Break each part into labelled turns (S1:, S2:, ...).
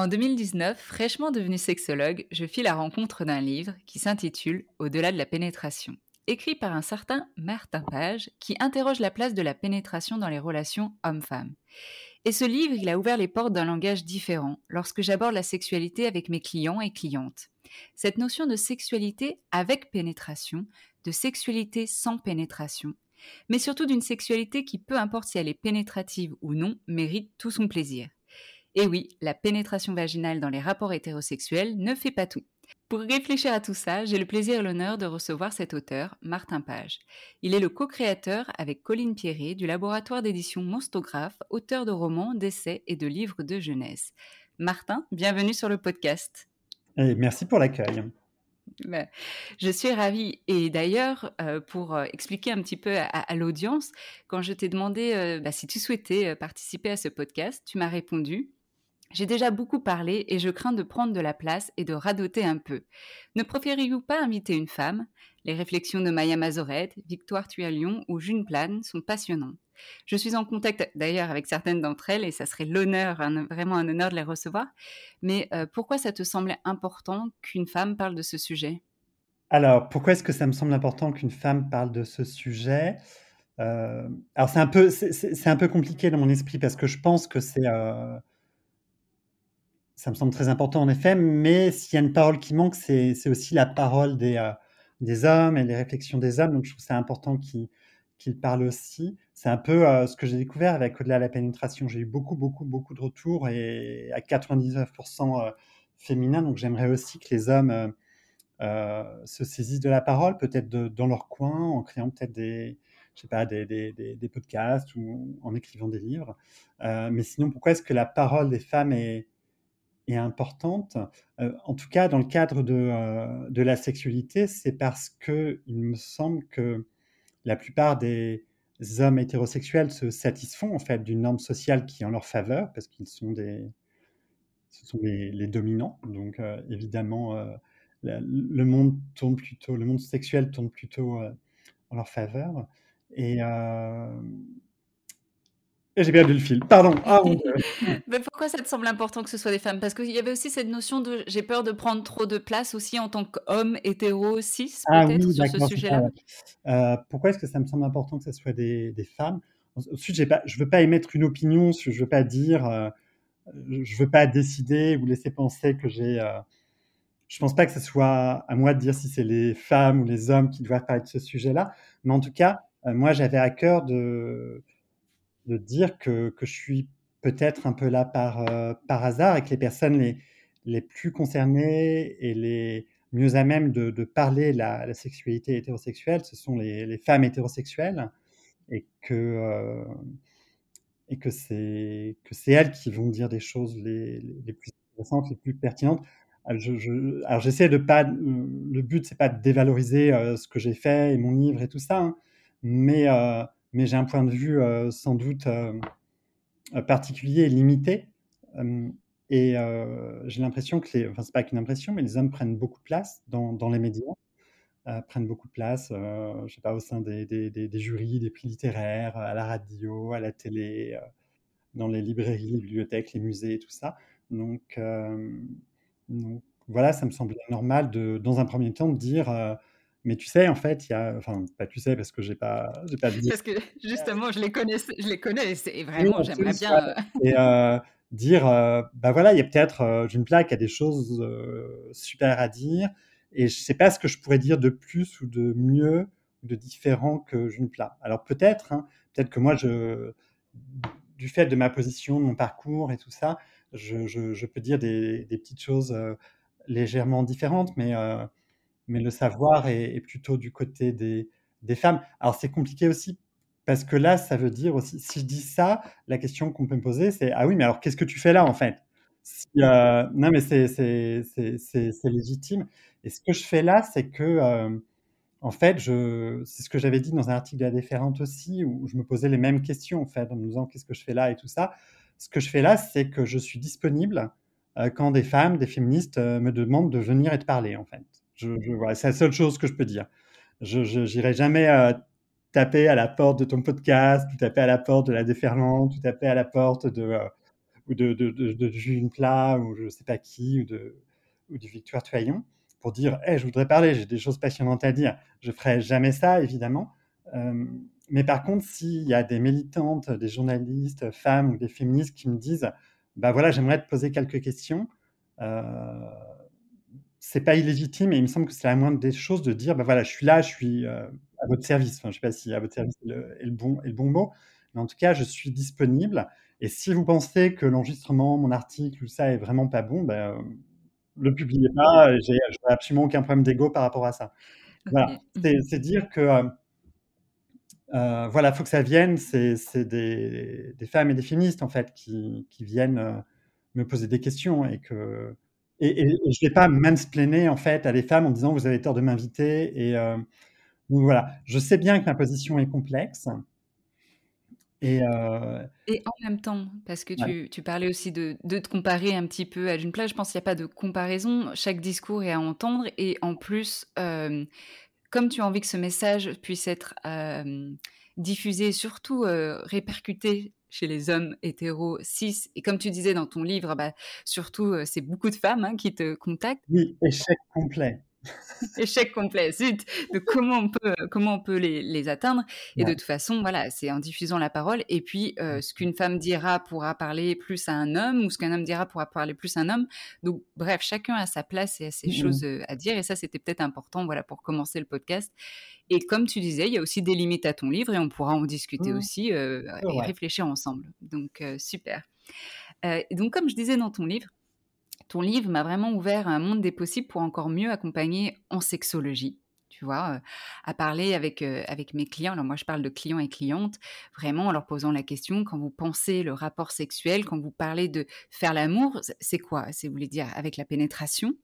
S1: En 2019, fraîchement devenue sexologue, je fis la rencontre d'un livre qui s'intitule Au-delà de la pénétration, écrit par un certain Martin Page qui interroge la place de la pénétration dans les relations hommes-femmes. Et ce livre, il a ouvert les portes d'un langage différent lorsque j'aborde la sexualité avec mes clients et clientes. Cette notion de sexualité avec pénétration, de sexualité sans pénétration, mais surtout d'une sexualité qui, peu importe si elle est pénétrative ou non, mérite tout son plaisir. Et oui, la pénétration vaginale dans les rapports hétérosexuels ne fait pas tout. Pour réfléchir à tout ça, j'ai le plaisir et l'honneur de recevoir cet auteur, Martin Page. Il est le co-créateur avec Colline Pierret du laboratoire d'édition Monstographe, auteur de romans, d'essais et de livres de jeunesse. Martin, bienvenue sur le podcast.
S2: Et merci pour l'accueil.
S1: Ben, je suis ravie. Et d'ailleurs, euh, pour euh, expliquer un petit peu à, à l'audience, quand je t'ai demandé euh, bah, si tu souhaitais participer à ce podcast, tu m'as répondu j'ai déjà beaucoup parlé et je crains de prendre de la place et de radoter un peu. Ne préférez-vous pas inviter une femme? Les réflexions de Maya Mazorette, Victoire Lyon ou June Plane sont passionnantes. Je suis en contact d'ailleurs avec certaines d'entre elles et ça serait l'honneur, vraiment un honneur de les recevoir. Mais euh, pourquoi ça te semblait important qu'une femme parle de ce sujet?
S2: Alors, pourquoi est-ce que ça me semble important qu'une femme parle de ce sujet? Euh, Alors, c'est un peu, c'est- c'est c'est un peu compliqué dans mon esprit parce que je pense que c'est, euh, ça me semble très important en effet, mais s'il y a une parole qui manque, c'est c'est aussi la parole des, euh, des hommes et les réflexions des hommes. Donc, je trouve ça important qu'ils parlent aussi. C'est un peu euh, ce que j'ai découvert avec Au-delà de la pénétration. J'ai eu beaucoup, beaucoup, beaucoup de retours et à 99% euh, féminins. Donc, j'aimerais aussi que les hommes euh, se saisissent de la parole, peut-être dans leur coin, en créant peut-être des, je sais pas, des, des- podcasts ou en écrivant des livres. Mais sinon, pourquoi est-ce que la parole des femmes est, est importante Euh, En tout cas, dans le cadre de, euh, de la sexualité, c'est parce que il me semble que la plupart des hommes hétérosexuels se satisfont en fait d'une norme sociale qui est en leur faveur, parce qu'ils sont des, ce sont les, dominants. Donc, euh, évidemment, le monde tourne plutôt, le monde sexuel tourne plutôt en leur faveur. Et j'ai perdu le fil. Pardon. Ah,
S1: Mais pourquoi ça te semble important que ce soit des femmes? Parce qu'il y avait aussi cette notion de j'ai peur de prendre trop de place aussi en tant qu'homme hétéro cis,
S2: Ah
S1: peut-être,
S2: oui,
S1: sur ce sujet-là.
S2: Heu, pourquoi est-ce que ça me semble important que ça soit des des femmes? Ensu ensuite, pas je veux pas émettre une opinion, je je veux pas dire, heu, je veux pas décider ou laisser penser que j'ai, heu je pense pas que ce soit à moi de dire si c'est les femmes ou les hommes qui doivent parler de ce sujet-là. Mais en tout cas, heu, moi, j'avais à cœur de de dire que que je suis peut-être un peu là par, heu, par hasard et que les personnes les les plus concernées et les mieux à même de de parler la la sexualité hétérosexuelle, ce sont les les femmes hétérosexuelles et que, et que c'est elles qui vont dire des choses les les plus intéressantes, les plus pertinentes. Je alors j'essaie de pas, le but c'est pas de dévaloriser, ce que j'ai fait et mon livre et tout ça, hein, mais mais j'ai un point de vue, heu, sans doute, hem, heu, particulier et limité, et j'ai l'impression que les enfin c'est pas qu'une impression, mais les hommes prennent beaucoup de place dans les médias, prennent beaucoup de place, heu, je sais pas, au sein des des jurys, des prix littéraires, à la radio, à la télé, dans les librairies, les bibliothèques, les musées tout ça. Donc donc voilà, ça me semblait normal de dans un 1er temps de dire, «Mais tu sais, en fait, il y a» enfin, pas tu sais parce que j'ai pas j'ai pas de
S1: Parce que justement, je les connaisse je les connais et
S2: Oui,
S1: vraiment
S2: en
S1: j'aimerais bien, heu
S2: et heu, dire, heu: «Bah, voilà, il y a peut-être, heu, June Plaq a des choses, heu, super à dire et je sais pas ce que je pourrais dire de plus ou de mieux, de différent que June Plaq». Alors peut-être, hein, peut-être que moi je du fait de ma position, de mon parcours et tout ça, je je je peux dire des des petites choses, légèrement différentes, mais mais le savoir est plutôt du côté des femmes. Alors c'est compliqué aussi parce que là, ça veut dire aussi si je dis ça, la question qu'on peut me poser, c'est: «Ah oui, mais alors qu'est-ce que tu fais là, en fait?» heu non, mais c'est légitime et ce que je fais là, c'est que, hem, en fait, c'est ce que j'avais dit dans un article de La Déferlante aussi, où je me posais les mêmes questions, en fait, en me disant: «Qu'est-ce que je fais là?» et tout ça. Ce que je fais là, c'est que je suis disponible, heu, quand des femmes, des féministes, me demandent de venir et de parler, en fait. C'est la seule chose que je peux dire. Je j'irai jamais, heu, taper à la porte de ton podcast ou taper à la porte de La Déferlante ou taper à la porte de, heu, ou de de de de Plaq ou je sais pas qui ou de ou de Victoire Tuaillon pour dire: «Hey, je voudrais parler, j'ai des choses passionnantes à dire». Je ferai jamais ça évidemment, hem, mais par contre, s'il y a des militantes, des journalistes, femmes ou des féministes qui me disent: «Bah, voilà, j'aimerais te poser quelques questions», heu, c'est pas illégitime et il me semble que c'est la moindre des choses de dire: «Bah, voilà, je suis là, je suis, heu, à votre service». Enfin, je sais pas si «à votre service» est le est le bon est le bon mot, mais en tout cas, je suis disponible et si vous pensez que l'enregistrement, mon article ou ça est vraiment pas bon, bah, heu, le publiez pas j'ai absolument aucun problème d'ego par rapport à ça. Voilà, c'est dire que, hem heu, voilà, faut que ça vienne, c'est des des femmes et des féministes, en fait, qui qui viennent, me poser des questions et que et et et je vais pas mansplainer, en fait, à des femmes en disant: «Vous avez tort de m'inviter» et donc voilà. Je sais bien que ma position est complexe et
S1: Et en même temps, parce que
S2: Ouais.
S1: tu tu parlais aussi de de te comparer un petit peu à June Plaq, je pense qu'il y a pas de comparaison. Chaque discours est à entendre et en plus, comme tu as envie que ce message puisse être, diffusé, surtout, heu, répercuté chez les hommes hétéros cis et comme tu disais dans ton livre, bah, surtout, heu, c'est beaucoup de femmes, hein, qui te contactent.
S2: Oui, échec complet.
S1: Échec complet, zut! Donc comment on peut, heu, comment on peut les les atteindre? Et de toute façon, voilà, c'est en diffusant la parole et puis, heu, ce qu'une femme dira pourra parler plus à un homme ou ce qu'un homme dira pourra parler plus à un homme. Donc bref, chacun a sa place et a ses
S2: Mmh
S1: choses, heu, à dire et ça, c'était peut-être important, voilà, pour commencer le podcast et comme tu disais, il y a aussi des limites à ton livre et on pourra en discuter
S2: Mmh.
S1: aussi, et réfléchir ensemble. Donc super. Donc comme je disais dans ton livre, ton livre m'a vraiment ouvert un monde des possibles pour encore mieux accompagner en sexologie, tu vois? Heu, à parler avec, heu, avec mes clients. Alors moi, je parle de clients et clientes, vraiment en leur posant la question: «Quand vous pensez le rapport sexuel, quand vous parlez de faire l'amour, c'est quoi?» c'est vous voulez dire avec la pénétration?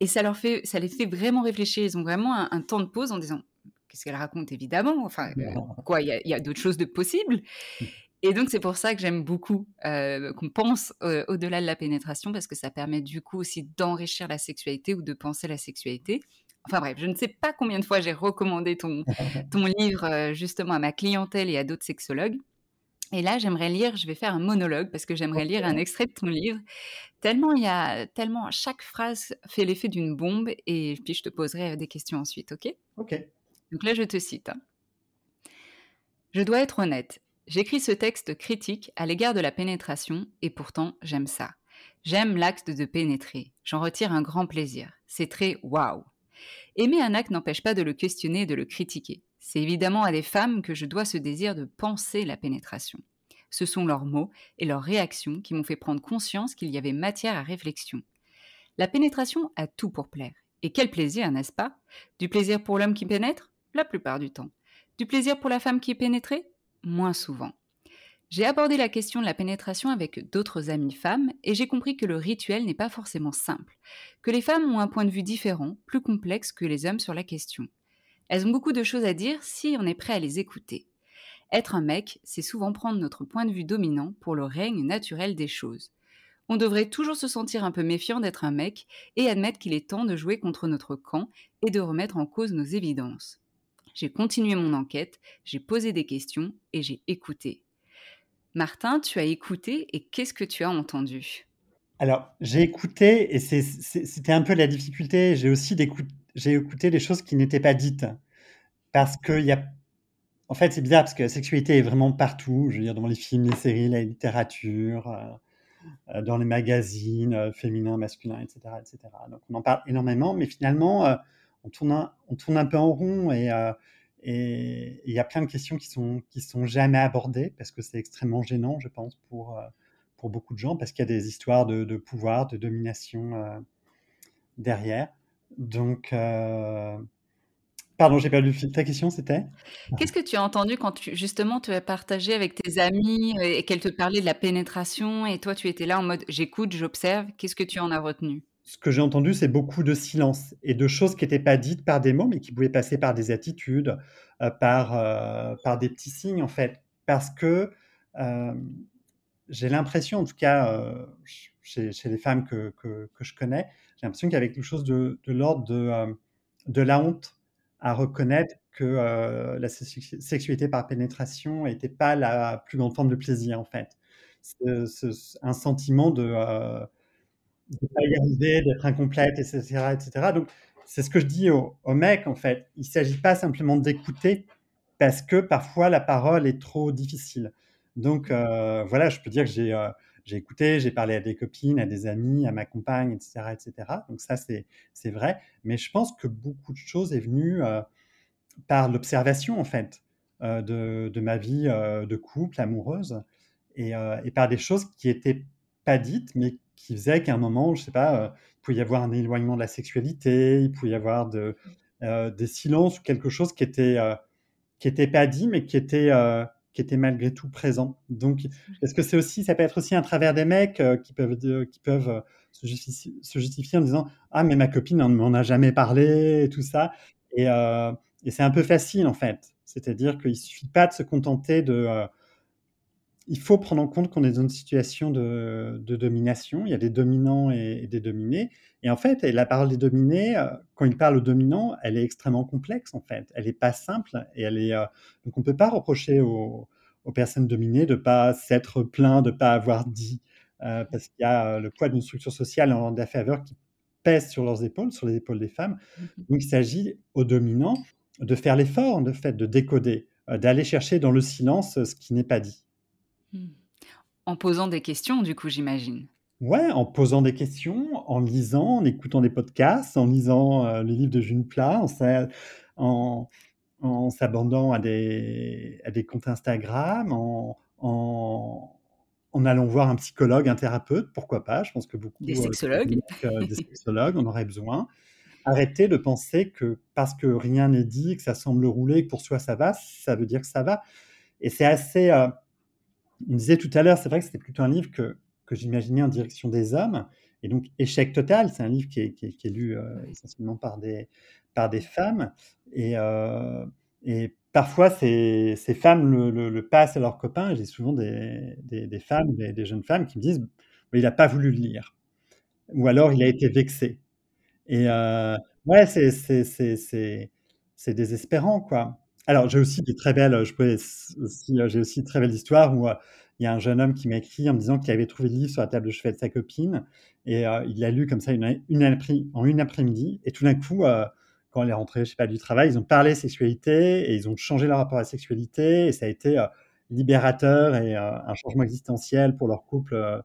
S1: Et ça leur fait ça les fait vraiment réfléchir. Ils ont vraiment un un temps de pause en disant: «Qu'est-ce qu'elle raconte?» évidemment, enfin, quoi, il y a il y a d'autres choses de possibles? Et donc c'est pour ça que j'aime beaucoup, heu, qu'on pense, heu, au-delà de la pénétration parce que ça permet du coup aussi d'enrichir la sexualité ou de penser la sexualité. Enfin bref, je ne sais pas combien de fois j'ai recommandé ton ton livre, heu, justement à ma clientèle et à d'autres sexologues Et là, j'aimerais lire je vais faire un monologue parce que j'aimerais lire un extrait de ton livre, tellement il y a tellement chaque phrase fait l'effet d'une bombe et puis je te poserai, des questions ensuite, OK?
S2: OK.
S1: Donc là, je te cite, hein. Je dois être honnête, j'écris ce texte critique à l'égard de la pénétration et pourtant j'aime ça. J'aime l'acte de pénétrer, j'en retire un grand plaisir. C'est très waouh. Aimer un acte n'empêche pas de le questionner et de le critiquer. C'est évidemment à des femmes que je dois ce désir de penser la pénétration. Ce sont leurs mots et leurs réactions qui m'ont fait prendre conscience qu'il y avait matière à réflexion. La pénétration a tout pour plaire. Et quel plaisir, n'est-ce pas? Du plaisir pour l'homme qui pénètre? La plupart du temps. Du plaisir pour la femme qui est pénétrée? Moins souvent. J'ai abordé la question de la pénétration avec d'autres amies femmes et j'ai compris que le rituel n'est pas forcément simple, que les femmes ont un point de vue différent, plus complexe que les hommes sur la question. Elles ont beaucoup de choses à dire si on est prêt à les écouter. Être un mec, c'est souvent prendre notre point de vue dominant pour le règne naturel des choses. On devrait toujours se sentir un peu méfiant d'être un mec et admettre qu'il est temps de jouer contre notre camp et de remettre en cause nos évidences. J'ai continué mon enquête, j'ai posé des questions et j'ai écouté. Martin, tu as écouté et qu'est-ce que tu as entendu?
S2: Alors, j'ai écouté et c'était un peu la difficulté. J'ai aussi j'ai écouté des choses qui n'étaient pas dites. Parce qu'il y a. En fait, c'est bizarre parce que la sexualité est vraiment partout. Je veux dire, dans les films, les séries, la littérature, euh, euh, dans les magazines euh, féminins, masculins, etc., etc. Donc, on en parle énormément, mais finalement, on, tourne un, peu en rond et et il y a plein de questions qui sont, sont jamais abordées parce que c'est extrêmement gênant, je pense, pour, pour beaucoup de gens, parce qu'il y a des histoires de, pouvoir, de domination derrière. Donc, euh... pardon, j'ai perdu ta question, c'était?
S1: Qu'est-ce que tu as entendu quand tu, justement tu as partagé avec tes amis euh, et qu'elles te parlaient de la pénétration et toi tu étais là en mode j'écoute, j'observe, qu'est-ce que tu en as retenu?
S2: Ce que j'ai entendu, c'est beaucoup de silence et de choses qui n'étaient pas dites par des mots, mais qui pouvaient passer par des attitudes, euh, par, euh, par des petits signes en fait. Parce que euh, j'ai l'impression, en tout cas chez, chez, les femmes que, que, que je connais, j'ai l'impression qu'il y avait quelque chose de, de l'ordre de, de la honte à reconnaître que la sexualité par pénétration n'était pas la plus grande forme de plaisir, en fait. Ce, un sentiment de euh, pas y arriver, d'être incomplète, etc. etc. Donc, c'est ce que je dis aux, aux mecs, en fait. Il ne s'agit pas simplement d'écouter, parce que parfois la parole est trop difficile. Donc, voilà, je peux dire que j'ai j'ai écouté, j'ai parlé à des copines, à des amis, à ma compagne, etc. etc. Donc ça, c'est vrai. Mais je pense que beaucoup de choses est venues euh, par l'observation, en fait, euh, de, de, ma vie euh, de couple, amoureuse, et, et, par des choses qui n'étaient pas dites, mais qui faisaient qu'à un moment, je ne sais pas, il pouvait y avoir un éloignement de la sexualité, il pouvait y avoir de, des silences ou quelque chose qui était, qui était pas dit, mais qui était qui était malgré tout présent. Donc, est-ce que c'est aussi, ça peut être aussi un travers des mecs euh, qui peuvent, qui peuvent euh, se, justifier, en disant ah mais ma copine on m'en a jamais parlé et tout ça. Et, euh, et c'est un peu facile en fait. C'est-à-dire qu'il suffit pas de se contenter de. Il faut prendre en compte qu'on est dans une situation de, de, domination. Il y a des dominants et, des dominés. Et en fait, la parole des dominés, quand il parle aux dominants, elle est extrêmement complexe en fait. Elle n'est pas simple et elle est. donc on ne peut pas reprocher aux, aux personnes dominées de ne pas s'être plaint, de ne pas avoir dit, parce qu'il y a le poids d'une structure sociale en la faveur qui pèse sur leurs épaules, sur les épaules des femmes. Mmh donc il s'agit aux dominants de faire l'effort, de fait, de décoder, d'aller chercher dans le silence ce qui n'est pas dit.
S1: En posant des questions, du coup, j'imagine.
S2: Ouais, en posant des questions, en lisant, en écoutant des podcasts, en lisant euh, le livre de June Plat, en, en, s'abandonnant à des, à des comptes Instagram, en, en, allant voir un psychologue, un thérapeute, pourquoi pas. Je pense que beaucoup
S1: des euh, sexologues,
S2: euh, des sexologues, on aurait besoin. Arrêter de penser que parce que rien n'est dit, que ça semble rouler, que pour soi ça va, ça veut dire que ça va. Et c'est assez. On disait tout à l'heure, c'est vrai que c'était plutôt un livre que que j'imaginais en direction des hommes. Et donc, Échec total, c'est un livre qui est, qui est, lu euh, essentiellement par des, par des femmes. Et, euh, et parfois, ces, ces femmes le, le, passent à leurs copains. J'ai souvent des, des, des femmes, des, jeunes femmes qui me disent il n'a pas voulu le lire. Ou alors, il a été vexé. Et euh, ouais, c'est désespérant, quoi. Alors, j'ai aussi des très belles, aussi, j'ai aussi de très belles histoires où il y a un jeune homme qui m'a écrit en me disant qu'il avait trouvé le livre sur la table de chevet de sa copine et il l'a lu comme ça une, une en une après-midi. Et tout d'un coup, quand elle est rentrée, je sais pas, du travail, ils ont parlé sexualité et ils ont changé leur rapport à la sexualité et ça a été libérateur et un changement existentiel pour leur couple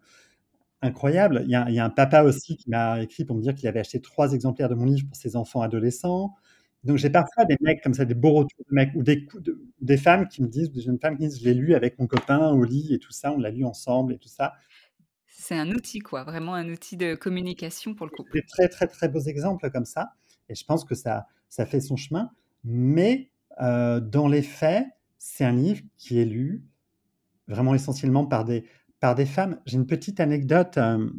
S2: incroyable. Il y, a, un papa aussi qui m'a écrit pour me dire qu'il avait acheté trois exemplaires de mon livre pour ses enfants adolescents. Donc j'ai parfois des mecs comme ça, des beaux retours de mecs ou des, des femmes qui me disent, des jeunes femmes qui me disent, je l'ai lu avec mon copain au lit et tout ça, on l'a lu ensemble et tout ça.
S1: C'est un outil, quoi, vraiment un outil de communication pour le couple.
S2: Des très très très beaux exemples comme ça, et je pense que ça, ça fait son chemin. Mais euh, dans les faits, c'est un livre qui est lu vraiment essentiellement par des, par des femmes. J'ai une petite anecdote euh,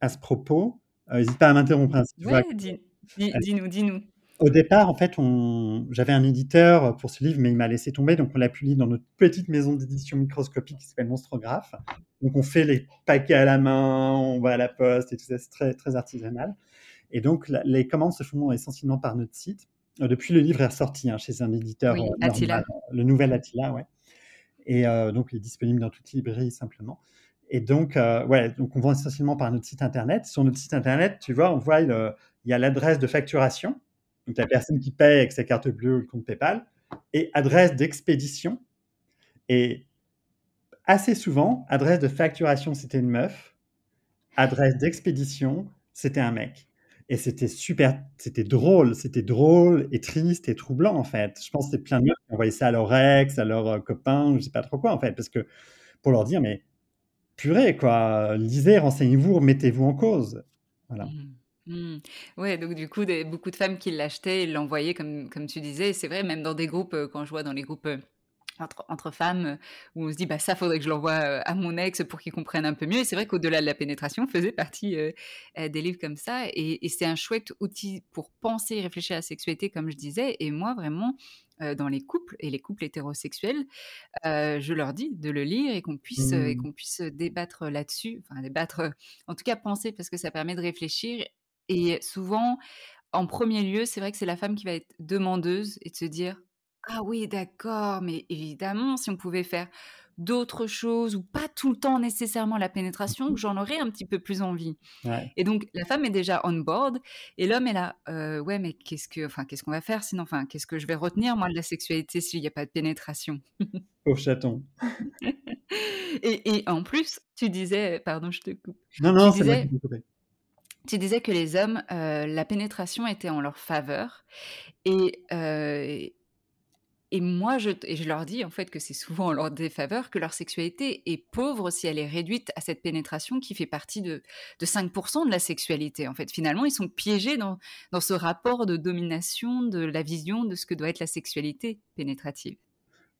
S2: à ce propos. Euh, n'hésite pas à m'interrompre. Hein,
S1: dis, dis-nous, dis-nous.
S2: Au départ, en fait, on... j'avais un éditeur pour ce livre, mais il m'a laissé tomber, donc on l'a publié dans notre petite maison d'édition microscopique qui s'appelle Monstrographe. Donc on fait les paquets à la main, on va à la poste et tout ça, c'est très, très artisanal. Et donc les commandes se font essentiellement par notre site. Euh, depuis, le livre est ressorti hein, chez un éditeur
S1: oui, euh, Attila.
S2: le nouvel Attila, ouais. Et euh, donc il est disponible dans toute librairie simplement. Et donc, ouais, donc on vend essentiellement par notre site internet. Sur notre site internet, tu vois, on voit il y a l'adresse de facturation donc la personne qui paye avec sa carte bleue ou le compte PayPal, et adresse d'expédition. Et assez souvent, adresse de facturation, c'était une meuf, adresse d'expédition, c'était un mec. Et c'était super, c'était drôle, c'était drôle et triste et troublant en fait. Je pense que c'est plein de meufs qui envoyaient ça à leur ex, à leurs euh, copains, je sais pas trop quoi en fait, parce que pour leur dire, mais purée quoi, lisez, renseignez-vous, mettez-vous en cause. Voilà. Mmh.
S1: Mmh. Ouais, donc du coup, des, beaucoup de femmes qui l'achetaient et l'envoyaient, comme, comme tu disais. C'est vrai, même dans des groupes, euh, quand je vois dans les groupes euh, entre, entre femmes, euh, où on se dit, bah ça, faudrait que je l'envoie à mon ex pour qu'il comprenne un peu mieux. Et c'est vrai qu'au-delà de la pénétration, faisait partie des livres comme ça. Et, c'est un chouette outil pour penser et réfléchir à la sexualité, comme je disais. Et moi, vraiment, dans les couples et les couples hétérosexuels, je leur dis de le lire et qu'on puisse et mmh. qu'on puisse débattre là-dessus, enfin débattre, en tout cas penser parce que ça permet de réfléchir et souvent, en premier lieu, c'est vrai que c'est la femme qui va être demandeuse et de se dire ah oui, d'accord, mais évidemment, si on pouvait faire d'autres choses ou pas tout le temps nécessairement la pénétration, j'en aurais un petit peu plus envie. Et donc la femme est déjà on board et l'homme est là. ouais, mais qu'est-ce que, enfin, qu'est-ce qu'on va faire sinon? Enfin, qu'est-ce que je vais retenir moi de la sexualité s'il n'y a pas de pénétration?
S2: Au chaton.
S1: et, et, en plus, tu disais, pardon, je te coupe.
S2: Non, non, c'est moi
S1: tu disais que les hommes, euh, la pénétration était en leur faveur. Et, euh, et moi, je, et je leur dis en fait que c'est souvent en leur défaveur, que leur sexualité est pauvre si elle est réduite à cette pénétration qui fait partie de, de 5% de la sexualité. En fait, finalement, ils sont piégés dans, dans ce rapport de domination de la vision de ce que doit être la sexualité pénétrative.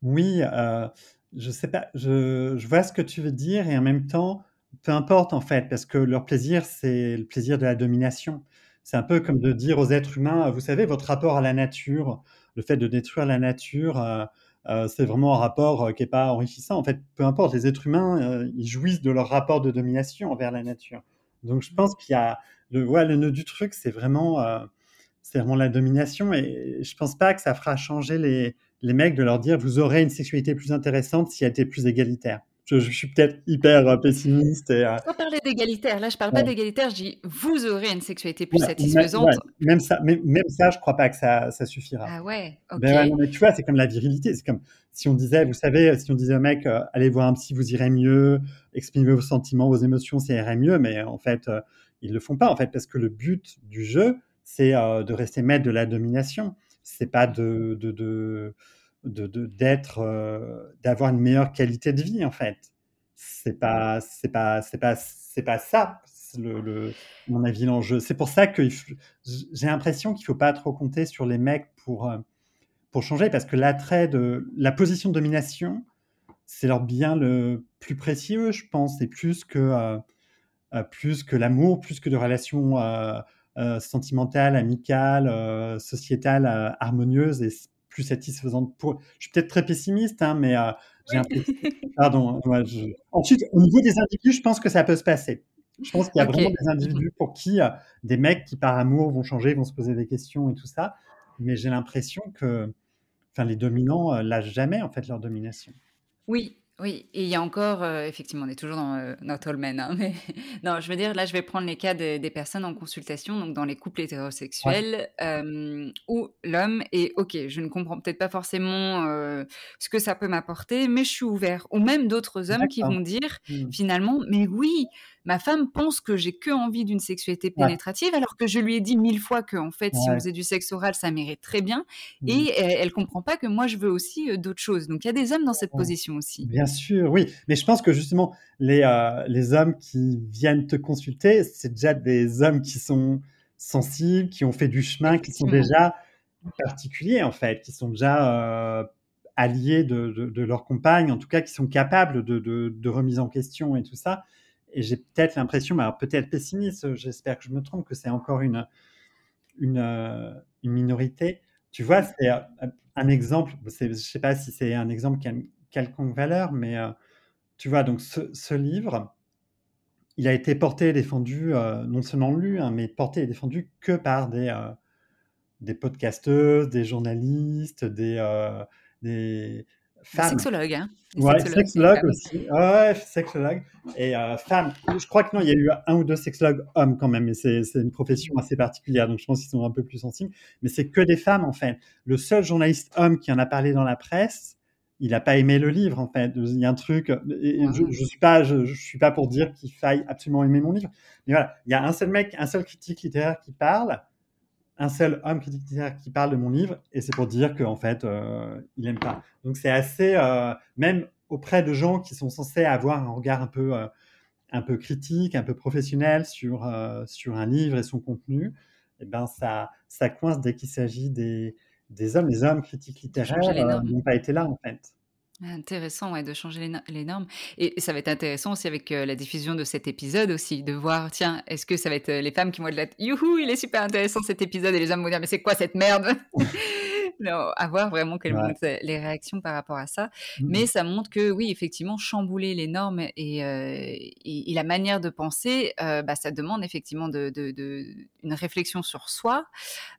S2: Oui, euh, je sais pas, je, je vois ce que tu veux dire et en même temps, peu importe en fait, parce que leur plaisir, c'est le plaisir de la domination. C'est un peu comme de dire aux êtres humains, vous savez, votre rapport à la nature, le fait de détruire la nature, euh, euh, c'est vraiment un rapport euh, qui n'est pas enrichissant. En fait, peu importe, les êtres humains, ils jouissent de leur rapport de domination envers la nature. Donc je pense qu'il y a le, ouais, le nœud du truc, c'est vraiment, c'est vraiment la domination. Et je pense pas que ça fera changer les, les mecs de leur dire, vous aurez une sexualité plus intéressante si elle était plus égalitaire je, suis peut-être hyper euh, pessimiste. Et,
S1: euh... parler d'égalitaire. Là, je parle pas d'égalitaire. Je dis, vous aurez une sexualité plus satisfaisante.
S2: Même, ça, même, même, ça, je crois pas que ça, ça suffira.
S1: Ah ouais. Ok.
S2: Ben mais tu vois, c'est comme la virilité. C'est comme si on disait, vous savez, si on disait au mec, euh, allez voir un psy, vous irez mieux. Exprimez vos sentiments, vos émotions, ça irait mieux. Mais en fait, euh, ils le font pas. En fait, parce que le but du jeu, c'est de rester maître de la domination. C'est pas de, de, de d'être euh, d'avoir une meilleure qualité de vie en fait. C'est pas c'est pas c'est pas c'est pas ça le, le, mon avis l'enjeu. C'est pour ça que j'ai l'impression qu'il faut pas trop compter sur les mecs pour euh, pour changer parce que l'attrait de la position de domination c'est leur bien le plus précieux je pense et plus que euh, plus que l'amour plus que de relations sentimentales amicales sociétales harmonieuses et plus satisfaisante pour. Je suis peut-être très pessimiste, hein, mais euh, j'ai un peu. Pardon. Ensuite, au niveau des individus, je pense que ça peut se passer. Je pense qu'il y a vraiment des individus pour qui euh, des mecs qui par amour vont changer, vont se poser des questions et tout ça. Mais j'ai l'impression que enfin, les dominants euh, lâchent jamais en fait leur domination.
S1: Oui, oui, et il y a encore, euh, effectivement, on est toujours dans euh, Not All Men, hein, mais non, je veux dire, là, je vais prendre les cas des, des personnes en consultation, donc dans les couples hétérosexuels, euh, où l'homme est, ok, je ne comprends peut-être pas forcément euh, ce que ça peut m'apporter, mais je suis ouvert. Ou même d'autres hommes qui vont dire,
S2: Mmh.
S1: finalement, mais oui, ma femme pense que j'ai que envie d'une sexualité
S2: Ouais.
S1: pénétrative, alors que je lui ai dit mille fois que, en fait, si on faisait du sexe oral, ça m'irait très bien,
S2: Mmh.
S1: et elle, elle comprend pas que moi, je veux aussi euh, d'autres choses. Donc, il y a des hommes dans cette
S2: Ouais.
S1: position aussi.
S2: Bien sûr, oui. Mais je pense que justement, les, euh, les hommes qui viennent te consulter, c'est déjà des hommes qui sont sensibles, qui ont fait du chemin, qui sont déjà particuliers, en fait, qui sont déjà euh, alliés de, de, de leur compagne, en tout cas, qui sont capables de, de, de remise en question et tout ça. Et j'ai peut-être l'impression, alors peut-être pessimiste, j'espère que je me trompe, que c'est encore une, une, euh, une minorité. Tu vois, c'est euh, un exemple, je ne sais pas si c'est un exemple qui a une quelconque valeur, mais euh, tu vois, donc ce, ce livre, il a été porté et défendu, euh, non seulement lu, hein, mais porté et défendu que par des, euh, des podcasteuses, des journalistes, des, des
S1: Sexologues, hein.
S2: Ouais, sexologue aussi. Ouais, sexologue. Et euh, femme. Je crois que non, il y a eu un ou deux sexologues hommes quand même, mais c'est une profession assez particulière, donc je pense qu'ils sont un peu plus sensibles. Mais c'est que des femmes en fait. Le seul journaliste homme qui en a parlé dans la presse, il n'a pas aimé le livre en fait. Il y a un truc. Et je, je suis pas, je, je suis pas pour dire qu'il faille absolument aimer mon livre. Mais voilà, il y a un seul mec, un seul critique littéraire qui parle un seul homme critique littéraire qui parle de mon livre, et c'est pour dire qu'en fait, euh, il aime pas. Donc c'est assez, euh, même auprès de gens qui sont censés avoir un regard un peu, euh, un peu critique, un peu professionnel sur, sur un livre et son contenu, et ben ça, ça coince dès qu'il s'agit des, des hommes. Les hommes critiques littéraires n'ont pas été là en fait.
S1: Intéressant, ouais, de changer les normes. Et ça va être intéressant aussi avec euh, la diffusion de cet épisode aussi, de voir, tiens, est-ce que ça va être euh, les femmes qui vont être là, youhou, il est super intéressant cet épisode, et les hommes vont dire, mais c'est quoi cette merde? Non, à voir vraiment quelles vont être les réactions par rapport à ça.
S2: Mhm.
S1: Mais ça montre que oui, effectivement, chambouler les normes et, euh, et, et la manière de penser, euh, bah, ça demande effectivement de, de- de- une réflexion sur soi,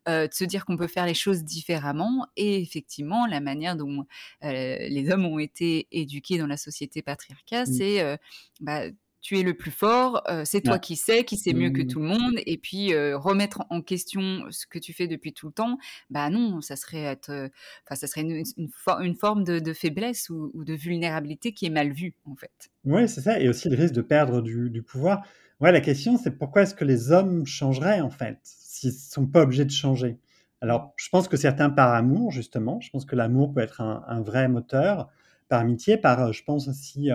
S1: euh, de se dire qu'on peut faire les choses différemment et effectivement la manière dont les hommes ont été éduqués dans la société patriarcale,
S2: Mm.
S1: c'est bah, tu es le plus fort, euh, c'est toi
S2: Ouais.
S1: qui sais, qui sait mieux que
S2: Mm.
S1: tout le monde, et puis euh, remettre en question ce que tu fais depuis tout le temps, bah non, ça serait être, euh, enfin ça serait une, une for- une forme de, de faiblesse ou, ou de vulnérabilité qui est mal vue en fait.
S2: Oui, c'est ça. Et aussi le risque de perdre du, du pouvoir. Ouais, la question, c'est pourquoi est-ce que les hommes changeraient, en fait, s'ils ne sont pas obligés de changer? Alors, je pense que certains par amour, justement. Je pense que l'amour peut être un, un vrai moteur, par amitié, par, je pense aussi,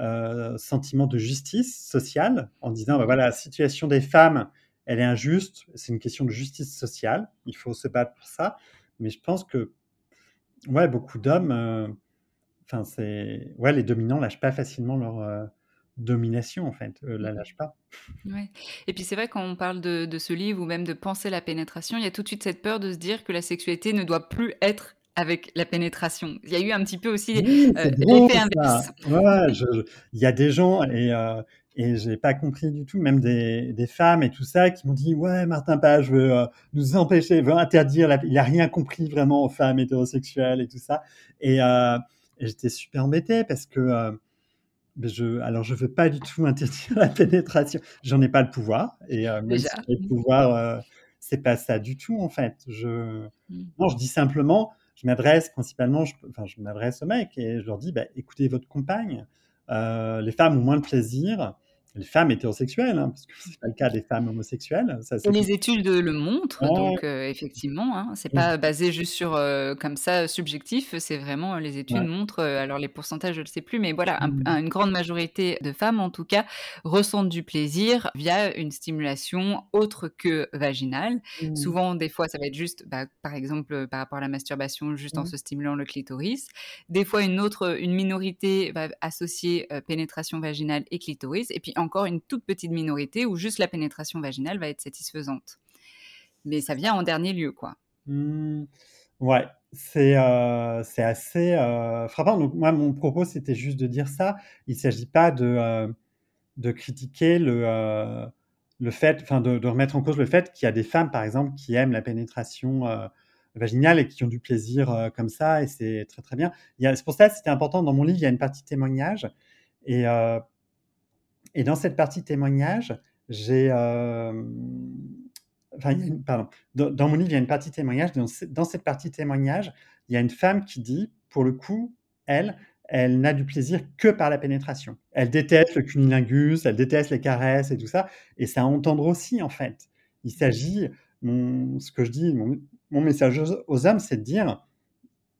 S2: euh, euh, sentiment de justice sociale, en disant, bah, voilà, la situation des femmes, elle est injuste, c'est une question de justice sociale, il faut se battre pour ça. Mais je pense que, ouais, beaucoup d'hommes, euh, Enfin, c'est ouais, les dominants lâchent pas facilement leur euh, domination en fait, eux la lâchent pas.
S1: Ouais. Et puis c'est vrai quand on parle de, de ce livre ou même de penser la pénétration, il y a tout de suite cette peur de se dire que la sexualité ne doit plus être avec la pénétration. Il y a eu un petit peu aussi
S2: Oui,
S1: euh, l'effet inverse.
S2: Il y a des gens et euh, et j'ai pas compris du tout, même des, des femmes et tout ça, qui m'ont dit ouais Martin Page veut euh, nous empêcher, veut interdire, la... il a rien compris vraiment aux femmes hétérosexuelles et tout ça. Et, euh, et j'étais super embêté parce que euh, mais je, alors je veux pas du tout interdire la pénétration. J'en ai pas le pouvoir et même si le pouvoir, c'est pas ça du tout en fait. Je
S1: Mm.
S2: non, je dis simplement, je m'adresse principalement, enfin je m'adresse aux mecs et je leur dis, bah, écoutez votre compagne. Euh, les femmes ont moins de plaisir. Les femmes hétérosexuelles, hein, parce que c'est pas le cas des femmes homosexuelles. Ça,
S1: les études le montrent,
S2: Ouais.
S1: donc euh, effectivement, hein, c'est pas basé juste sur euh, comme ça subjectif, c'est vraiment les études
S2: Ouais.
S1: montrent. euh, alors les pourcentages, je ne sais plus, mais voilà, un-
S2: Mm.
S1: un- une grande majorité de femmes, en tout cas, ressentent du plaisir via une stimulation autre que vaginale.
S2: Mm.
S1: Souvent, des fois, ça va être juste, bah, par exemple, par rapport à la masturbation, juste en
S2: Mm.
S1: se stimulant le clitoris. Des fois, une autre, une minorité va associer pénétration vaginale et clitoris. Et puis encore une toute petite minorité où juste la pénétration vaginale va être satisfaisante. Mais ça vient en dernier lieu, quoi.
S2: Hmm, ouais, c'est euh, assez euh, frappant. Donc moi, mon propos, c'était juste de dire ça. Il ne s'agit pas de, euh, de critiquer le, euh, le fait, enfin de, de remettre en cause le fait qu'il y a des femmes, par exemple, qui aiment la pénétration vaginale et qui ont du plaisir comme ça, et c'est très très bien. C'est pour ça que c'était important. Dans mon livre, il y a une partie témoignage, et, et dans cette partie témoignage, j'ai pardon, dans, mon livre, il y a une partie témoignage. Dans, cette partie témoignage, il y a une femme qui dit, pour le coup, elle, elle n'a du plaisir que par la pénétration. Elle déteste le cunilingus, elle déteste les caresses et tout ça. Et c'est à entendre aussi, en fait. Il s'agit, ce que je dis, mon, message aux, hommes, c'est de dire,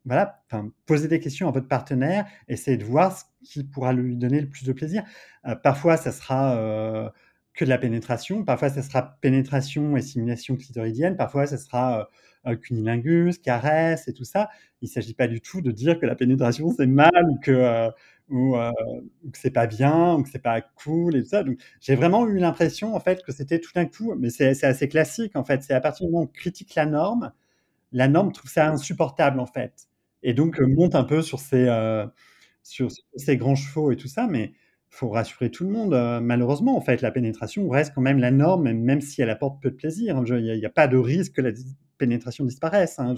S2: voilà, poser des questions à votre partenaire, essayez de voir ce qui pourra lui donner le plus de plaisir. Euh, parfois, ça sera euh, que de la pénétration. Parfois, ça sera pénétration et simulation clitoridienne. Parfois, ça sera euh, cunilingus, caresse et tout ça. Il ne s'agit pas du tout de dire que la pénétration, c'est mal ou que, euh, ou, euh, que c'est pas bien ou que c'est pas cool et tout ça. J'ai vraiment eu l'impression, en fait, que c'était tout d'un coup, mais c'est assez classique, en fait. C'est à partir du moment où on critique la norme, la norme trouve ça insupportable, en fait. Et donc, monte un peu sur ses, sur, sur ses grands chevaux et tout ça. Mais faut rassurer tout le monde. Euh, malheureusement, en fait, la pénétration reste quand même la norme, même si elle apporte peu de plaisir. Il n'y a, pas de risque que la pénétration disparaisse. Hein,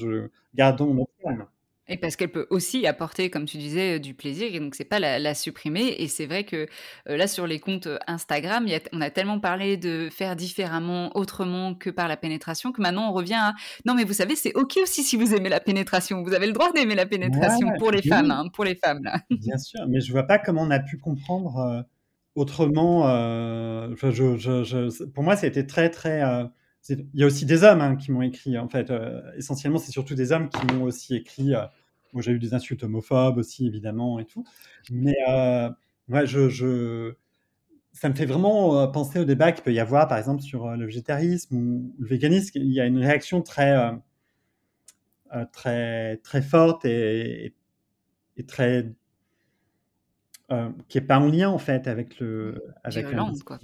S2: gardons notre calme.
S1: Et parce qu'elle peut aussi apporter, comme tu disais, du plaisir, et donc c'est pas la, supprimer. Et c'est vrai que là, sur les comptes Instagram, on a tellement parlé de faire différemment, autrement que par la pénétration, que maintenant on revient à non, mais vous savez, c'est ok aussi si vous aimez la pénétration. Vous avez le droit d'aimer la pénétration pour les femmes, hein, pour les femmes là.
S2: Bien sûr, mais je vois pas comment on a pu comprendre autrement. Je, pour moi, ça a été très très il y a aussi des hommes hein, qui m'ont écrit, en fait. Euh, essentiellement, c'est surtout des hommes qui m'ont aussi écrit. Euh, moi, j'ai eu des insultes homophobes aussi, évidemment, et tout. Mais euh, ouais, je, je, ça me fait vraiment penser au débat qu'il peut y avoir, par exemple, sur le végétarisme ou le véganisme. Il y a une réaction très, très, très forte et, et très qui est pas en lien en fait avec le
S1: avec violente, quoi,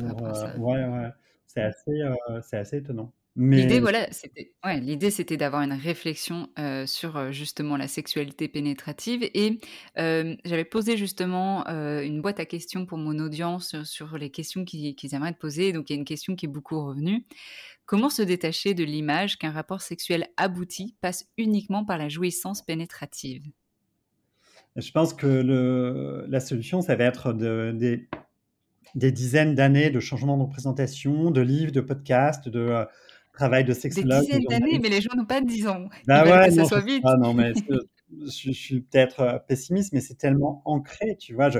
S2: ouais, ouais. C'est assez, c'est assez étonnant.
S1: L'idée, voilà, c'était, ouais, l'idée, c'était d'avoir une réflexion sur justement la sexualité pénétrative. Et j'avais posé justement une boîte à questions pour mon audience sur les questions qu'ils aimeraient te poser. Donc, il y a une question qui est beaucoup revenue. Comment se détacher de l'image qu'un rapport sexuel abouti passe uniquement par la jouissance pénétrative?
S2: Je pense que le, la solution, ça va être de, des, des dizaines d'années de changements de représentation, de livres, de podcasts, de euh, travail de sexologue.
S1: Des dizaines d'années, mais les gens n'ont pas 10 ans.
S2: Bah ouais, non, soit vite. Ah, non, mais je, suis peut-être euh, pessimiste, mais c'est tellement ancré, tu vois.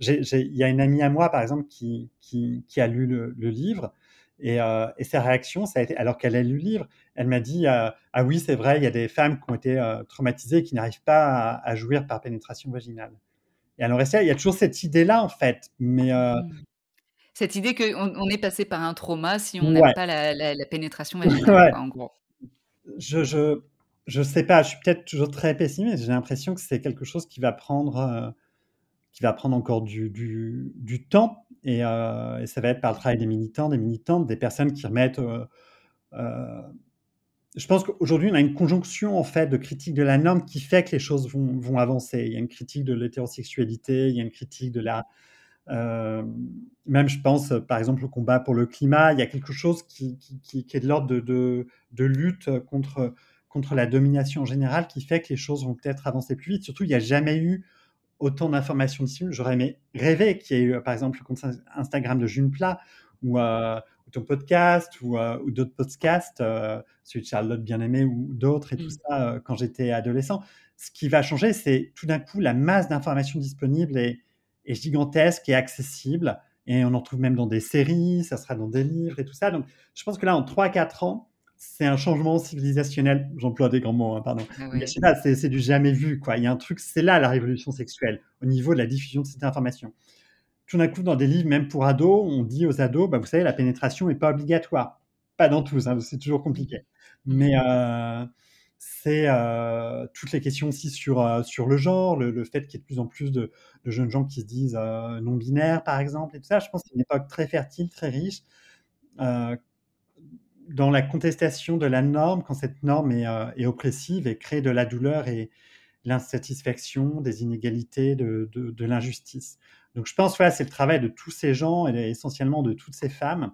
S2: Il y a une amie à moi, par exemple, qui, qui, a lu le, livre. Et, euh, et, sa réaction, ça a été, alors qu'elle a lu le livre, elle m'a dit Ah oui, c'est vrai, il y a des femmes qui ont été traumatisées et qui n'arrivent pas à, jouir par pénétration vaginale. Et alors, il y a toujours cette idée-là, en fait. Mais, mmh.
S1: Cette idée qu'on on est passé par un trauma si on n'aime pas la, pénétration vaginale, en gros.
S2: Je, je, je sais pas, je suis peut-être toujours très pessimiste. J'ai l'impression que c'est quelque chose qui va prendre, euh, qui va prendre encore du, du, du temps. Et, euh, et, ça va être par le travail des militants, des militantes, des personnes qui remettent. Euh, je pense qu'aujourd'hui, on a une conjonction en fait de critique de la norme qui fait que les choses vont, vont avancer. Il y a une critique de l'hétérosexualité, il y a une critique de la, même, je pense, par exemple, au combat pour le climat, il y a quelque chose qui, qui, qui est de l'ordre de, de, de, lutte contre, contre la domination générale qui fait que les choses vont peut-être avancer plus vite. Surtout, il n'y a jamais eu autant d'informations dessus. J'aurais aimé rêver qu'il y ait eu, par exemple, le compte Instagram de June Plat ou, euh, ton podcast ou, euh, ou d'autres podcasts, celui de Charlotte Bien-Aimée ou d'autres et tout mmh. ça quand j'étais adolescent. Ce qui va changer, c'est tout d'un coup la masse d'informations disponibles et, est gigantesque et accessible. Et on en trouve même dans des séries, ça sera dans des livres et tout ça. Donc, je pense que là, en 3-4 ans, c'est un changement civilisationnel. J'emploie des grands mots, hein, pardon. Ah c'est du jamais vu, quoi. Il y a un truc, c'est là la révolution sexuelle, au niveau de la diffusion de cette information. Tout d'un coup, dans des livres, même pour ados, on dit aux ados, bah, vous savez, la pénétration n'est pas obligatoire. Pas dans tous, hein, c'est toujours compliqué. Mais, euh, c'est euh, toutes les questions aussi sur, euh, sur le genre, le, fait qu'il y ait de plus en plus de, jeunes gens qui se disent euh, non-binaires, par exemple, et tout ça. Je pense que c'est une époque très fertile, très riche, dans la contestation de la norme, quand cette norme est, oppressive et crée de la douleur et l'insatisfaction, des inégalités, de, de, l'injustice. Donc je pense que c'est le travail de tous ces gens et essentiellement de toutes ces femmes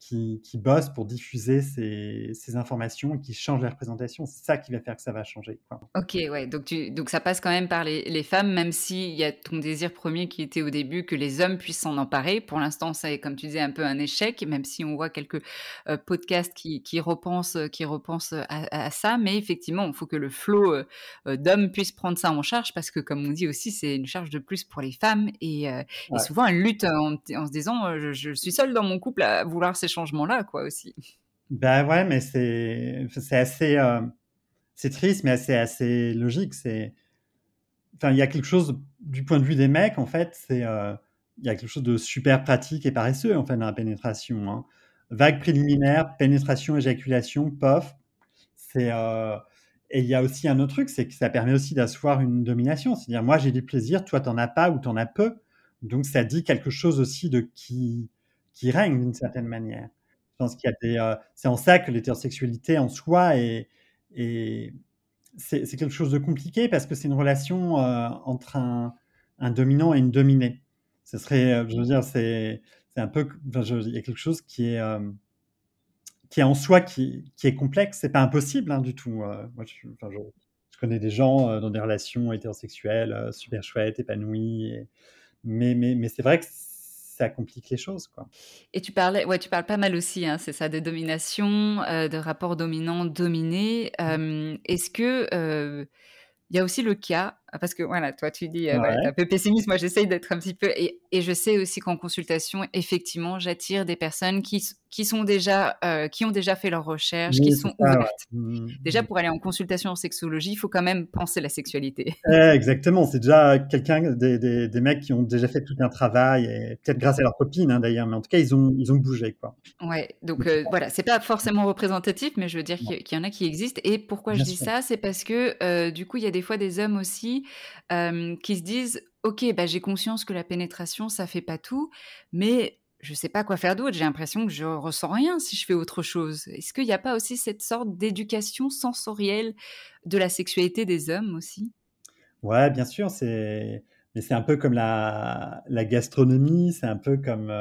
S2: qui, qui bossent pour diffuser ces, ces, informations et qui changent la représentation. C'est ça qui va faire que ça va changer. Quoi.
S1: Ok, ouais. Donc, tu, donc ça passe quand même par les, les femmes, même s'il y a ton désir premier qui était au début que les hommes puissent s'en emparer. Pour l'instant, ça est, comme tu disais, un peu un échec, même si on voit quelques euh, podcasts qui, qui, repensent, qui repensent à, à, ça. Mais effectivement, il faut que le flot euh, d'hommes puisse prendre ça en charge parce que, comme on dit aussi, c'est une charge de plus pour les femmes. Et, euh, ouais. et souvent, elles luttent en, en se disant je, je, suis seule dans mon couple à vouloir ces changements-là, quoi, aussi.
S2: Ben ouais, mais c'est assez. Euh, c'est triste, mais assez, assez logique. C'est. Enfin, il y a quelque chose, du point de vue des mecs, en fait, c'est. Euh, il y a quelque chose de super pratique et paresseux, en fait, dans la pénétration. Hein. Vague préliminaire, pénétration, éjaculation, pof. C'est. Euh, et il y a aussi un autre truc, c'est que ça permet aussi d'asseoir une domination. C'est-à-dire, moi, j'ai du plaisir, toi, t'en as pas ou t'en as peu. Donc, ça dit quelque chose aussi de qui, qui règne d'une certaine manière. Je pense qu'il y a des. Euh, c'est en ça que l'hétérosexualité en soi est. est c'est, c'est quelque chose de compliqué parce que c'est une relation euh, entre un, un, dominant et une dominée. Ce serait, euh, je veux dire, c'est, c'est un peu. Enfin, je, il y a quelque chose qui est. Euh, qui est en soi qui, qui est complexe. C'est pas impossible hein, du tout. moi, je, enfin, je, je, connais des gens dans des relations hétérosexuelles super chouettes, épanouies. Et, mais, mais, mais c'est vrai que ça complique les choses. Quoi.
S1: Et tu parlais, ouais, tu parles pas mal aussi, hein, c'est ça, de domination, euh, de rapport dominant-dominé. Euh, Est-ce que il euh, y a aussi le cas parce que voilà, toi tu dis, euh, ouais. Ouais, un peu pessimiste, moi j'essaye d'être un petit peu, et, et, je sais aussi qu'en consultation, effectivement, j'attire des personnes qui, qui sont déjà, euh, qui ont déjà fait leurs recherches, oui, qui sont ça, ouvertes. Ouais. Déjà pour aller en consultation en sexologie, il faut quand même penser la sexualité.
S2: Eh, exactement, c'est déjà quelqu'un, des, des, des, mecs qui ont déjà fait tout un travail, et peut-être grâce à leur copine hein, d'ailleurs, mais en tout cas ils ont, ils ont bougé quoi.
S1: Ouais, donc euh, voilà, c'est pas forcément représentatif, mais je veux dire qu'il y en a qui existent. Et pourquoi Bien je dis sûr. ça, c'est parce que euh, du coup il y a des fois des hommes aussi qui se disent ok bah, j'ai conscience que la pénétration ça fait pas tout mais je sais pas quoi faire d'autre j'ai l'impression que je ressens rien si je fais autre chose. Est-ce qu'il n'y a pas aussi cette sorte d'éducation sensorielle de la sexualité des hommes aussi?
S2: Ouais bien sûr c'est mais c'est un peu comme la, gastronomie c'est un peu comme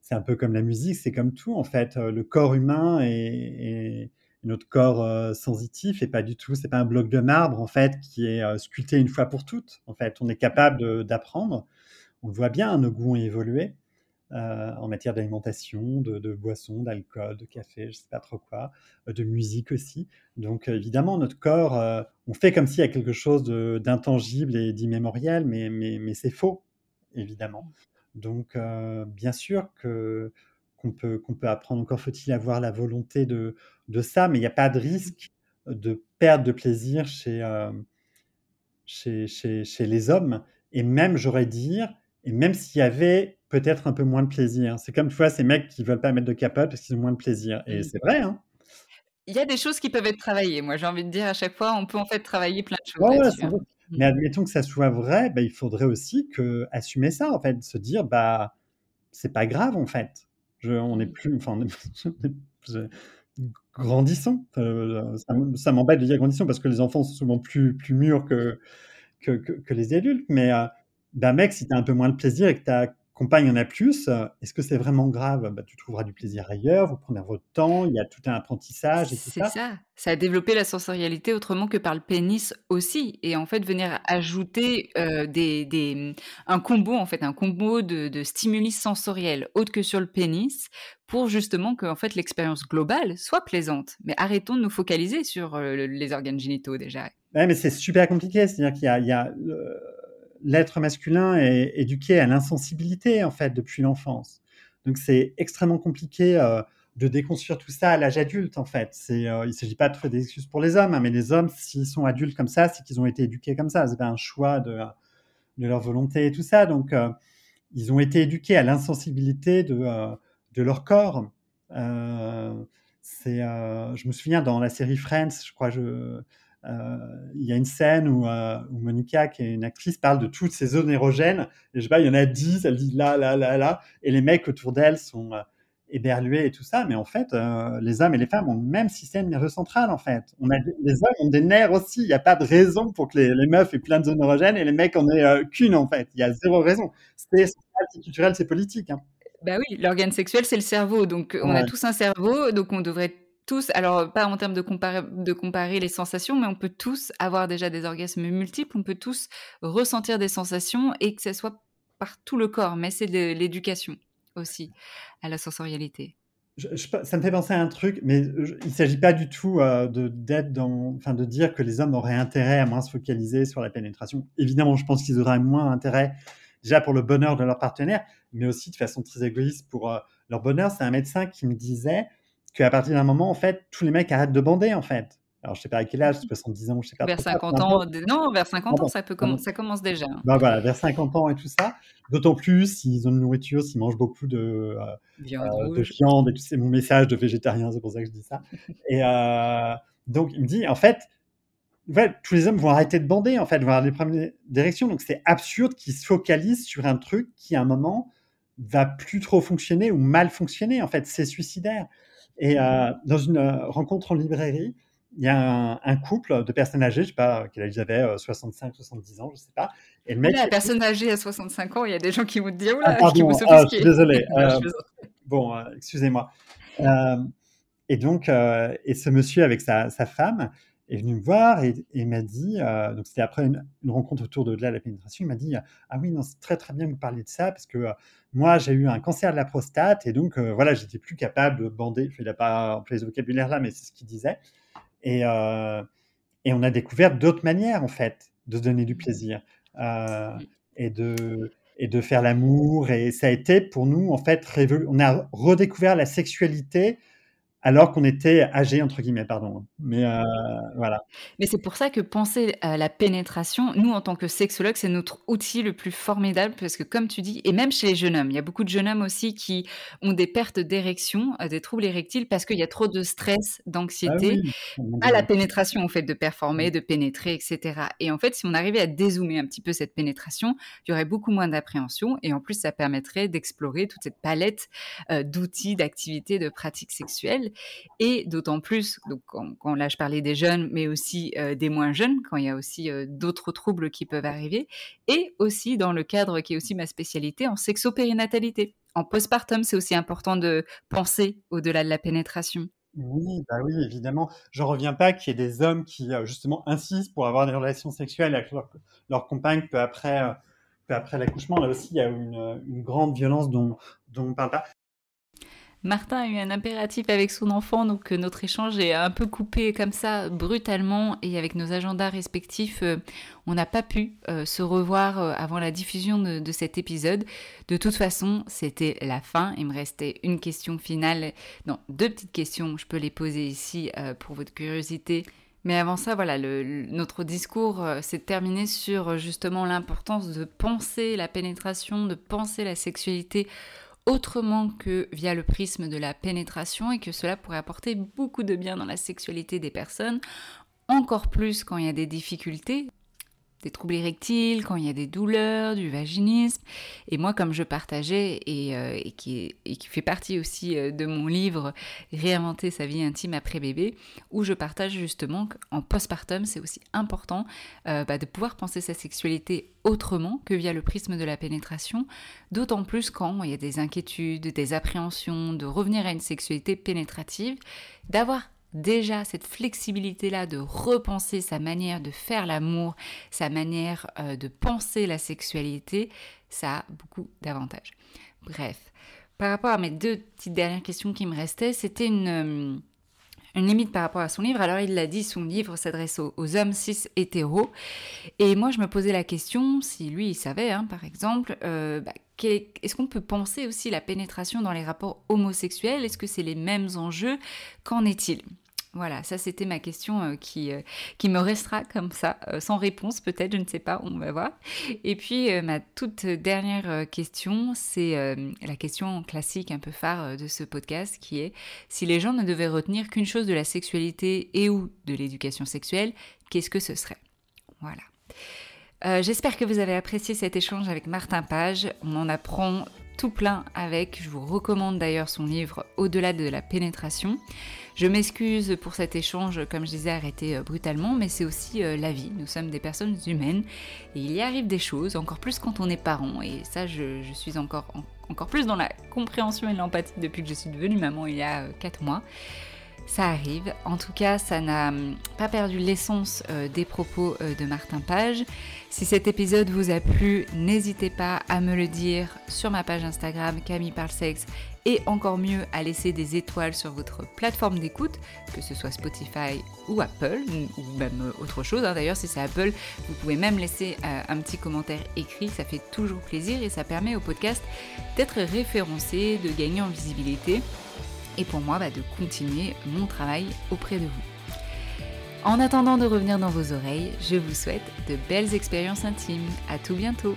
S2: c'est un peu comme la musique c'est comme tout en fait le corps humain est, est notre corps euh, sensitif et pas du tout, c'est pas un bloc de marbre en fait qui est euh, sculpté une fois pour toutes. En fait, on est capable d'apprendre. On le voit bien, nos goûts ont évolué euh, en matière d'alimentation, de, boissons, d'alcool, de café, je sais pas trop quoi, de musique aussi. Donc évidemment, notre corps, on fait comme s'il y a quelque chose d'intangible et d'immémorial, mais, c'est faux, évidemment. Donc bien sûr qu'on peut, qu'on peut apprendre. Encore faut-il avoir la volonté de, de ça, mais il n'y a pas de risque de perte de plaisir chez, euh, chez, chez, chez, les hommes. Et même, j'aurais dire, et même s'il y avait peut-être un peu moins de plaisir. C'est comme, tu vois, ces mecs qui ne veulent pas mettre de capote parce qu'ils ont moins de plaisir. Et c'est vrai, hein
S1: il y a des choses qui peuvent être travaillées. Moi, j'ai envie de dire à chaque fois, on peut en fait travailler plein de choses. Ouais, ouais,
S2: hein. Mais admettons que ça soit vrai, bah, il faudrait aussi que assumer ça, en fait, se dire, bah, c'est pas grave, en fait. Je, on n'est plus, enfin, grandissons. Euh, ça, m'embête de dire grandissons parce que les enfants sont souvent plus, plus mûrs que, que, les adultes. Mais euh, mec, si tu as un peu moins de plaisir et que ta compagne en a plus, est-ce que c'est vraiment grave? Bah, Tu trouveras du plaisir ailleurs, vous prenez votre temps, il y a tout un apprentissage et tout
S1: ça. C'est ça. Ça a développé la sensorialité autrement que par le pénis aussi. Et en fait, venir ajouter euh, des, des, un combo, en fait, un combo de, de stimuli sensoriels autres que sur le pénis pour justement que en fait, l'expérience globale soit plaisante. Mais arrêtons de nous focaliser sur euh, les organes génitaux déjà.
S2: Ouais, mais c'est super compliqué. C'est-à-dire qu'il y a, il y a euh, l'être masculin est éduqué à l'insensibilité en fait depuis l'enfance. Donc c'est extrêmement compliqué euh, de déconstruire tout ça à l'âge adulte en fait. Euh, il ne s'agit pas de trouver des excuses pour les hommes, hein, mais les hommes s'ils sont adultes comme ça, c'est qu'ils ont été éduqués comme ça. C'est pas un choix de, leur volonté et tout ça. Donc euh, ils ont été éduqués à l'insensibilité de, leur corps. C'est, je me souviens dans la série Friends, je crois, il y a une scène où, euh, où, Monica, qui est une actrice, parle de toutes ces zones érogènes. Et je sais pas, il y en a dix, elle dit là, là, là, là. Et les mecs autour d'elle sont euh, éberlués et tout ça. Mais en fait, euh, les hommes et les femmes ont le même système nerveux central, en fait. On a, les hommes ont des nerfs aussi. Il n'y a pas de raison pour que les, les, meufs aient plein de zones érogènes et les mecs en aient qu'une, en fait. Il y a zéro raison. C'est social, c'est culturel, c'est politique. Hein.
S1: Bah oui, l'organe sexuel, c'est le cerveau. Donc, on a tous un cerveau, donc on devrait tous, alors pas en termes de comparer, les sensations, mais on peut tous avoir déjà des orgasmes multiples, on peut tous ressentir des sensations et que ce soit par tout le corps, mais c'est de l'éducation aussi à la sensorialité.
S2: Ça me fait penser à un truc, mais il s'agit pas du tout, heu, de dans enfin, de dire que les hommes auraient intérêt à moins se focaliser sur la pénétration. Évidemment, je pense qu'ils auraient moins intérêt, déjà pour le bonheur de leur partenaire, mais aussi de façon très égoïste pour, heu, leur bonheur. C'est un médecin qui me disait qu'à partir d'un moment, en fait, tous les mecs arrêtent de bander, en fait. Alors je sais pas à quel âge, 70 ans, je sais pas
S1: Vers
S2: trop quoi, peu
S1: 50 ans, non, vers 50 ans, ça peut commence déjà.
S2: Bah, voilà, vers 50 ans et tout ça. D'autant plus s'ils ont une nourriture, s'ils mangent beaucoup de,
S1: Viande
S2: de
S1: rouge.
S2: viande et puis c'est mon message de végétarien, c'est pour ça que je dis ça et heu, donc il me dit: «En fait, ouais, tous les hommes vont arrêter de bander, en fait, vont avoir des problèmes d'érection, donc c'est absurde qu'ils se focalisent sur un truc qui, à un moment, va plus trop fonctionner ou mal fonctionner, en fait, c'est suicidaire» et heu, dans une, heu, rencontre en librairie, il y a un un couple de personnes âgées, je sais pas quel âge ils avaient, heu, 65-70 ans, je sais pas et le mec
S1: là, personne âgée à 65 ans, il y a des gens qui vont te dire: «Ouh
S2: ah
S1: là», qui vont
S2: pardon, ah, je
S1: s'offusquer.
S2: suis désolé,
S1: Non, je plaisante.
S2: bon, excusez-moi. Et donc et ce monsieur avec sa sa femme est venu me voir et et m'a dit, heu, donc c'était après une une rencontre autour de de la pénétration, il m'a dit: «Ah oui, non, c'est très, très bien que vous parliez de ça parce que, heu, moi, j'ai eu un cancer de la prostate et donc heu, voilà, j'étais plus capable de bander». Enfin, il a pas employé ce vocabulaire-là, mais c'est ce qu'il disait et et on a découvert d'autres manières, en fait, de se donner du plaisir, heu
S1: Mmh.
S2: et de et de faire l'amour et ça a été pour nous, en fait, révol on a redécouvert la sexualité alors qu'on était «âgés» entre guillemets, pardon, hein, mais heu, voilà.
S1: Mais c'est pour ça que penser à la pénétration, nous, en tant que sexologues, c'est notre outil le plus formidable parce que comme tu dis et même chez les jeunes hommes, il y a beaucoup de jeunes hommes aussi qui ont des pertes d'érection, heu, des troubles érectiles parce qu'il y a trop de stress,
S2: Ah
S1: d'anxiété
S2: oui,
S1: à la pénétration, au fait de performer, de pénétrer et cetera. Et en fait, si on arrivait à dézoomer un petit peu cette pénétration, il y aurait beaucoup moins d'appréhension et en plus, ça permettrait d'explorer toute cette palette, heu, d'outils, d'activités, de pratiques sexuelles et d'autant plus, donc quand là, je parlais des jeunes, mais aussi, heu, des moins jeunes, quand il y a aussi, heu, d'autres troubles qui peuvent arriver et aussi dans le cadre qui est aussi ma spécialité, en sexo-périnatalité. En postpartum, c'est aussi important de penser au-delà de la pénétration.
S2: Oui, bah évidemment. J'en reviens pas qu'il y ait des hommes qui, heu, justement insistent pour avoir des relations sexuelles avec leur compagne peu après, l'accouchement. Là aussi, il y a une grande violence dont dont on parle pas.
S1: Martin a eu un impératif avec son enfant, donc heu, notre échange est un peu coupé comme ça, brutalement et avec nos agendas respectifs, heu, on n'a pas pu, heu, se revoir, avant la diffusion de cet épisode. De toute façon, c'était la fin. Il me restait une question finale non, 2 petites questions, je peux les poser ici, pour votre curiosité. Mais avant ça, voilà, notre discours, s'est terminé sur, justement l'importance de penser la pénétration, de penser la sexualité autrement que via le prisme de la pénétration et que cela pourrait apporter beaucoup de bien dans la sexualité des personnes, encore plus quand il y a des difficultés, des troubles érectiles, quand il y a des douleurs, du vaginisme. Et moi, comme je partageais et, euh, qui fait partie aussi euh, de mon livre Réinventer sa vie intime après bébé, où je partage justement qu'en postpartum, c'est aussi important euh, bah, de pouvoir penser sa sexualité autrement que via le prisme de la pénétration, d'autant plus quand il y a des inquiétudes, des appréhensions, de revenir à une sexualité pénétrative, d'avoir déjà cette flexibilité-là de repenser sa manière de faire l'amour, sa manière euh, de penser la sexualité, ça a beaucoup d'avantages. Bref, par rapport à mes deux petites dernières questions qui me restaient, c'était une, euh, une limite par rapport à son livre. Alors il l'a dit, son livre s'adresse aux, hommes cis hétéros. Et moi je me posais la question, si lui il savait hein, par exemple, euh, bah, est-ce qu'on peut penser aussi la pénétration dans les rapports homosexuels? Est-ce que c'est les mêmes enjeux? Qu'en est-il? Voilà, ça c'était ma question euh, qui, euh, qui me restera comme ça, euh, sans réponse peut-être, je ne sais pas, on va voir. Et puis ma toute dernière question, c'est la question classique un peu phare de ce podcast qui est si les gens ne devaient retenir qu'une chose de la sexualité et ou de l'éducation sexuelle, qu'est-ce que ce serait? Voilà. J'espère que vous avez apprécié cet échange avec Martin Page. On en apprend tout plein avec. Je vous recommande d'ailleurs son livre Au-delà de la pénétration. Je m'excuse pour cet échange, comme je disais, arrêté euh, brutalement, mais c'est aussi euh, la vie. Nous sommes des personnes humaines et il y arrive des choses, encore plus quand on est parent. Et ça, je, suis encore en, encore plus dans la compréhension et l'empathie depuis que je suis devenue maman il y a 4 mois ça arrive. En tout cas, ça n'a hum, pas perdu l'essence euh, des propos euh, de Martin Page. Si cet épisode vous a plu, n'hésitez pas à me le dire sur ma page Instagram Camille Parle Sexe et encore mieux à laisser des étoiles sur votre plateforme d'écoute, que ce soit Spotify ou Apple, ou même euh, autre chose. Hein. D'ailleurs, si c'est Apple, vous pouvez même laisser un petit commentaire écrit, ça fait toujours plaisir et ça permet au podcast d'être référencé, de gagner en visibilité et pour moi bah, de continuer mon travail auprès de vous. En attendant de revenir dans vos oreilles, je vous souhaite de belles expériences intimes. À tout bientôt!